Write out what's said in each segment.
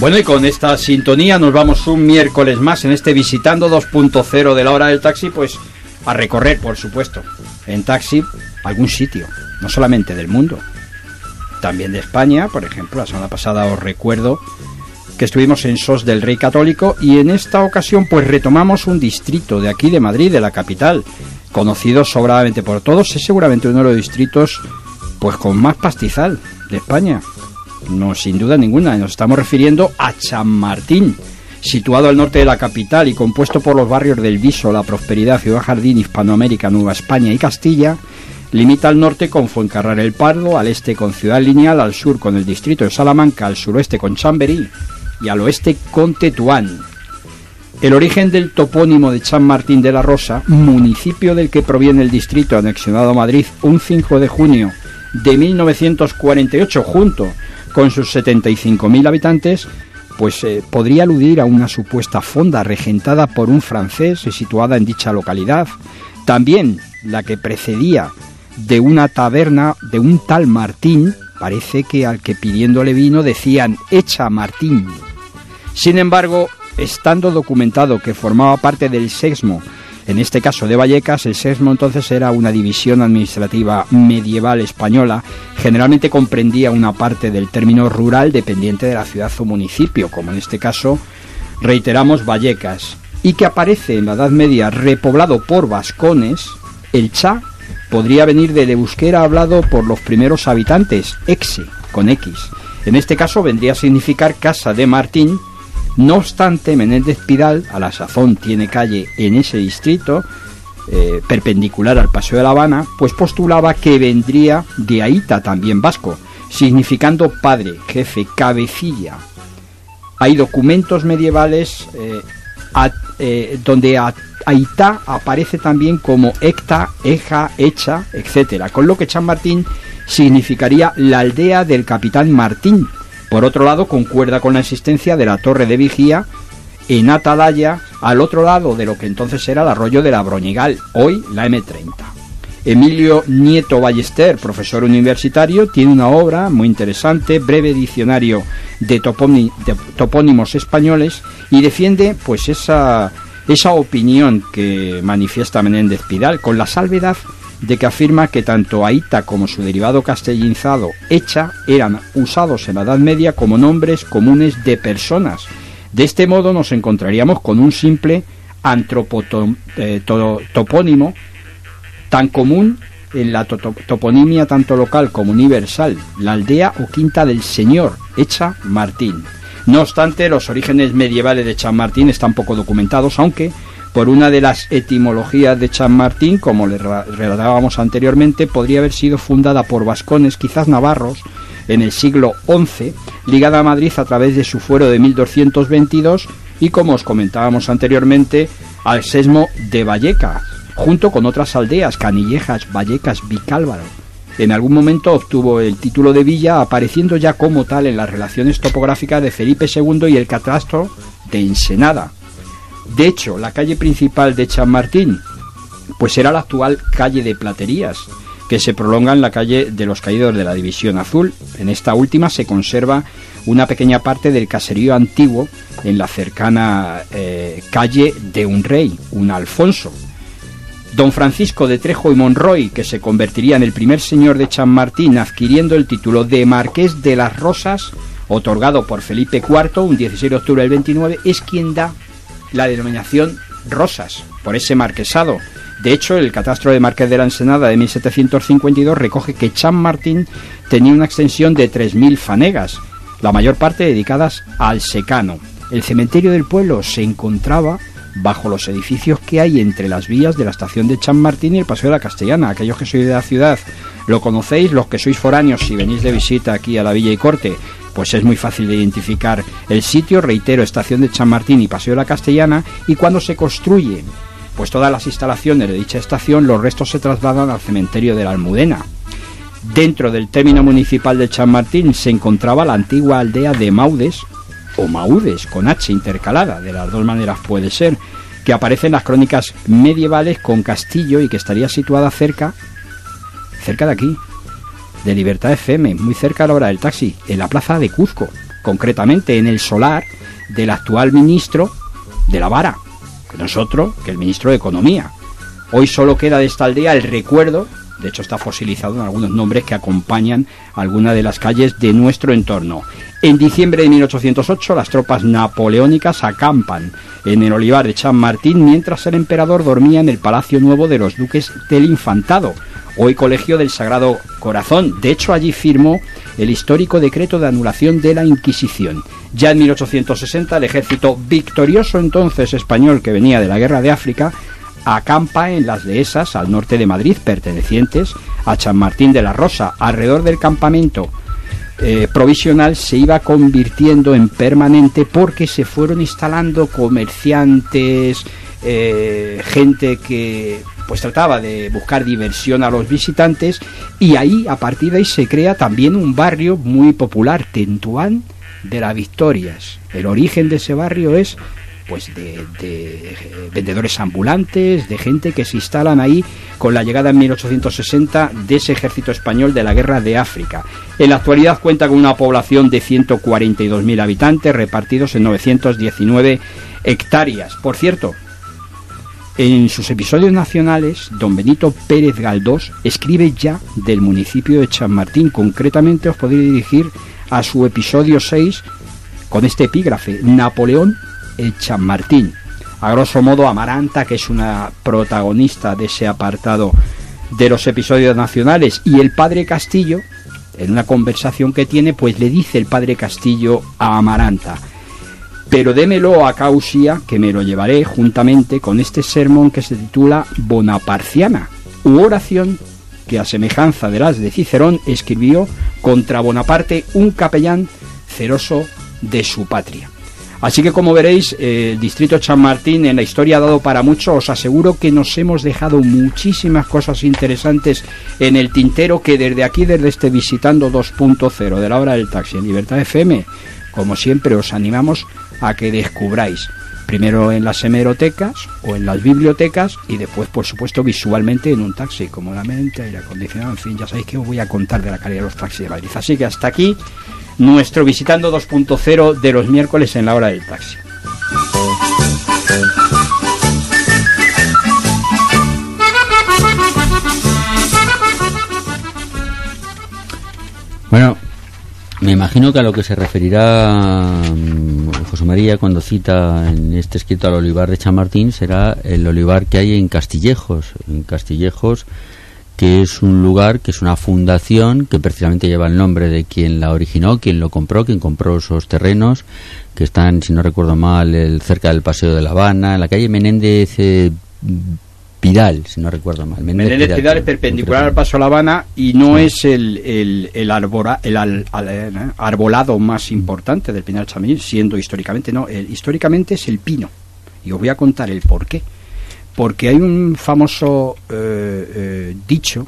Bueno, y con esta sintonía nos vamos un miércoles más en este visitando 2.0 de la hora del taxi, pues a recorrer, por supuesto, en taxi algún sitio, no solamente del mundo, también de España, por ejemplo, la semana pasada os recuerdo que estuvimos en SOS del Rey Católico y en esta ocasión pues retomamos un distrito de aquí de Madrid, de la capital, conocido sobradamente por todos, es seguramente uno de los distritos pues con más pastizal de España. No, sin duda ninguna, nos estamos refiriendo a Chamartín, situado al norte de la capital y compuesto por los barrios del Viso, La Prosperidad, Ciudad Jardín, Hispanoamérica, Nueva España y Castilla, limita al norte con Fuencarral el Pardo, al este con Ciudad Lineal, al sur con el distrito de Salamanca, al suroeste con Chamberí y al oeste con Tetuán. El origen del topónimo de San Martín de la Rosa, municipio del que proviene el distrito anexionado a Madrid un 5 de junio de 1948 junto con sus 75.000 habitantes, pues eh, podría aludir a una supuesta fonda regentada por un francés y situada en dicha localidad. También la que precedía de una taberna de un tal Martín, parece que al que pidiéndole vino decían echa Martín. Sin embargo, estando documentado que formaba parte del sexmo en este caso de Vallecas, el sexmo entonces era una división administrativa medieval española, generalmente comprendía una parte del término rural dependiente de la ciudad o municipio, como en este caso reiteramos Vallecas, y que aparece en la Edad Media repoblado por vascones, el cha podría venir del euskera hablado por los primeros habitantes, exe, con X. En este caso vendría a significar casa de Martín, no obstante, Menéndez Pidal, a la sazón tiene calle en ese distrito, eh, perpendicular al Paseo de La Habana, pues postulaba que vendría de Aita, también vasco, significando padre, jefe, cabecilla. Hay documentos medievales eh, eh, donde Aita aparece también como Ecta, Eja, Echa, etc. Con lo que San Martín significaría la aldea del capitán Martín, por otro lado, concuerda con la existencia de la torre de vigía en Atalaya, al otro lado de lo que entonces era el arroyo de la Broñigal, hoy la M30. Emilio Nieto Ballester, profesor universitario, tiene una obra muy interesante, breve diccionario de, topónimos españoles, y defiende pues esa, esa opinión que manifiesta Menéndez Pidal, con la salvedad de que afirma que tanto Aita como su derivado castellinzado Echa eran usados en la Edad Media como nombres comunes de personas. De este modo nos encontraríamos con un simple eh, topónimo tan común en la toponimia tanto local como universal, la aldea o quinta del señor, Echa Martín. No obstante, los orígenes medievales de Echa Martín están poco documentados, aunque por una de las etimologías de Chamartín, como le relatábamos anteriormente, podría haber sido fundada por vascones, quizás navarros, en el siglo XI, ligada a Madrid a través de su fuero de 1222 y, como os comentábamos anteriormente, al sesmo de Vallecas, junto con otras aldeas, Canillejas, Vallecas, Vicálvaro. En algún momento obtuvo el título de villa, apareciendo ya como tal en las relaciones topográficas de Felipe II y el catastro de Ensenada, de hecho, la calle principal de Chamartín, pues era la actual calle de Platerías, que se prolonga en la calle de los Caídos de la División Azul. En esta última se conserva una pequeña parte del caserío antiguo en la cercana eh, calle de un rey, un Alfonso. Don Francisco de Trejo y Monroy, que se convertiría en el primer señor de Chamartín, adquiriendo el título de Marqués de las Rosas, otorgado por Felipe IV un 16 de octubre del 29, es quien da la denominación Rosas, por ese marquesado. De hecho, el catastro de Marqués de la Ensenada de 1752 recoge que Chan Martín tenía una extensión de 3.000 fanegas, la mayor parte dedicadas al secano. El cementerio del pueblo se encontraba bajo los edificios que hay entre las vías de la estación de Chan Martín y el Paseo de la Castellana. Aquellos que sois de la ciudad lo conocéis, los que sois foráneos si venís de visita aquí a la Villa y Corte pues es muy fácil de identificar el sitio, reitero, estación de Chamartín y Paseo de la Castellana, y cuando se construyen pues todas las instalaciones de dicha estación, los restos se trasladan al cementerio de la Almudena. Dentro del término municipal de Chamartín se encontraba la antigua aldea de Maudes, o Maudes, con H intercalada, de las dos maneras puede ser, que aparece en las crónicas medievales con castillo y que estaría situada cerca, cerca de aquí, de Libertad FM, muy cerca a la hora del taxi, en la plaza de Cuzco, concretamente en el solar del actual ministro de la vara, que nosotros, que el ministro de Economía. Hoy solo queda de esta aldea el recuerdo, de hecho está fosilizado en algunos nombres que acompañan algunas de las calles de nuestro entorno. En diciembre de 1808 las tropas napoleónicas acampan en el olivar de San Martín mientras el emperador dormía en el Palacio Nuevo de los Duques del Infantado, hoy Colegio del Sagrado Corazón. De hecho, allí firmó el histórico decreto de anulación de la Inquisición. Ya en 1860 el ejército victorioso entonces español que venía de la Guerra de África acampa en las dehesas al norte de Madrid pertenecientes a San Martín de la Rosa. Alrededor del campamento eh, provisional se iba convirtiendo en permanente porque se fueron instalando comerciantes, eh, gente que pues trataba de buscar diversión a los visitantes y ahí a partir de ahí se crea también un barrio muy popular, Tentuán de las Victorias. El origen de ese barrio es pues de, de, vendedores ambulantes, de gente que se instalan ahí con la llegada en 1860 de ese ejército español de la guerra de África. En la actualidad cuenta con una población de 142.000 habitantes repartidos en 919 hectáreas. Por cierto, en sus episodios nacionales, don Benito Pérez Galdós escribe ya del municipio de Chamartín. Concretamente os podéis dirigir a su episodio 6 con este epígrafe, Napoleón Chamartín. A grosso modo, Amaranta, que es una protagonista de ese apartado de los episodios nacionales, y el padre Castillo, en una conversación que tiene, pues le dice el padre Castillo a Amaranta, pero démelo a Causia, que me lo llevaré juntamente con este sermón que se titula Bonaparciana, u oración que a semejanza de las de Cicerón escribió contra Bonaparte un capellán ceroso de su patria. Así que como veréis, el distrito San Martín en la historia ha dado para mucho. Os aseguro que nos hemos dejado muchísimas cosas interesantes en el tintero que desde aquí, desde este Visitando 2.0 de la hora del taxi en Libertad FM, como siempre os animamos a que descubráis primero en las hemerotecas o en las bibliotecas y después, por supuesto, visualmente en un taxi, cómodamente, aire acondicionado, en fin, ya sabéis que os voy a contar de la calidad de los taxis de Madrid. Así que hasta aquí nuestro visitando 2.0 de los miércoles en la hora del taxi. Me imagino que a lo que se referirá mm, José María cuando cita en este escrito al olivar de Chamartín será el olivar que hay en Castillejos. En Castillejos que es un lugar, que es una fundación que precisamente lleva el nombre de quien la originó, quien lo compró, quien compró esos terrenos, que están, si no recuerdo mal, el, cerca del Paseo de La Habana, en la calle Menéndez eh, Pidal, si no recuerdo mal. Menéndez, Pidal, es perpendicular al Paso La Habana y no es el, el, el, arbora, el eh, arbolado más importante del Pinar Chamil, siendo históricamente, no, históricamente es el pino. Y os voy a contar el por qué porque hay un famoso eh, eh, dicho,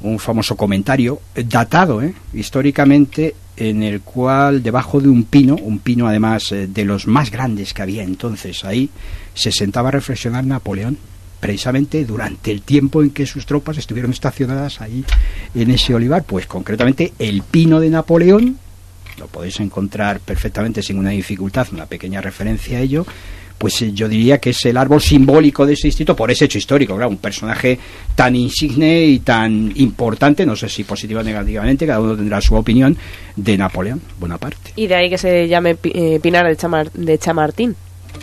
un famoso comentario, datado eh, históricamente, en el cual debajo de un pino, un pino además de los más grandes que había entonces ahí, se sentaba a reflexionar Napoleón, precisamente durante el tiempo en que sus tropas estuvieron estacionadas ahí en ese olivar, pues concretamente el pino de Napoleón, lo podéis encontrar perfectamente sin una dificultad, una pequeña referencia a ello, pues eh, yo diría que es el árbol simbólico de ese distrito por ese hecho histórico, un personaje tan insigne y tan importante, no sé si positivo o negativamente, cada uno tendrá su opinión, de Napoleón Bonaparte. Y de ahí que se llame eh, Pinar de Chamartín.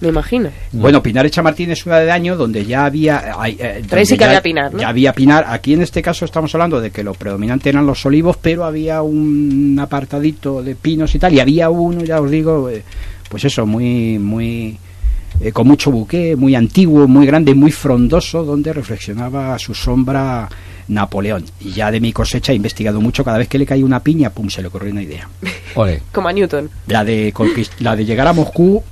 Me imagino. Bueno, Pinar de Chamartín es una de año donde ya había. Eh, sí que había Pinar, ¿no? Ya había Pinar. Aquí en este caso estamos hablando de que lo predominante eran los olivos, pero había un apartadito de pinos y tal. Y había uno, ya os digo, pues eso, muy, muy eh, con mucho buque, muy antiguo, muy grande, muy frondoso, donde reflexionaba a su sombra Napoleón. Y ya de mi cosecha he investigado mucho, cada vez que le cae una piña, pum, se le ocurrió una idea. Como a Newton. La de, la de llegar a Moscú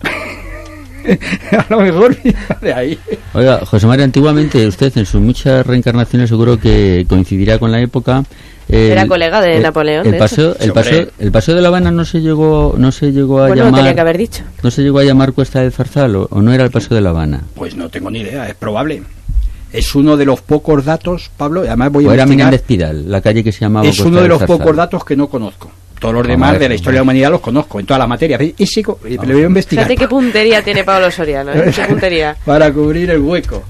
a lo mejor de ahí. Oiga, José María, antiguamente usted en sus muchas reencarnaciones seguro que coincidirá con la época era colega de Napoleón. El, paseo, el, paseo, el paseo de La Habana no se llegó, no se llegó a llamar. tenía que haber dicho. No se llegó a llamar Cuesta del Zarzal o, no era el paseo de La Habana. Pues no tengo ni idea, es probable. Es uno de los pocos datos, Pablo, además voy a o era Menéndez Pidal, la calle que se llamaba. Es uno de los pocos datos que no conozco. Todos los demás de la historia de la humanidad los conozco, en todas las materias. Y y le voy a investigar. Fíjate qué puntería tiene Pablo Soriano, ¿eh? Qué puntería. Para cubrir el hueco.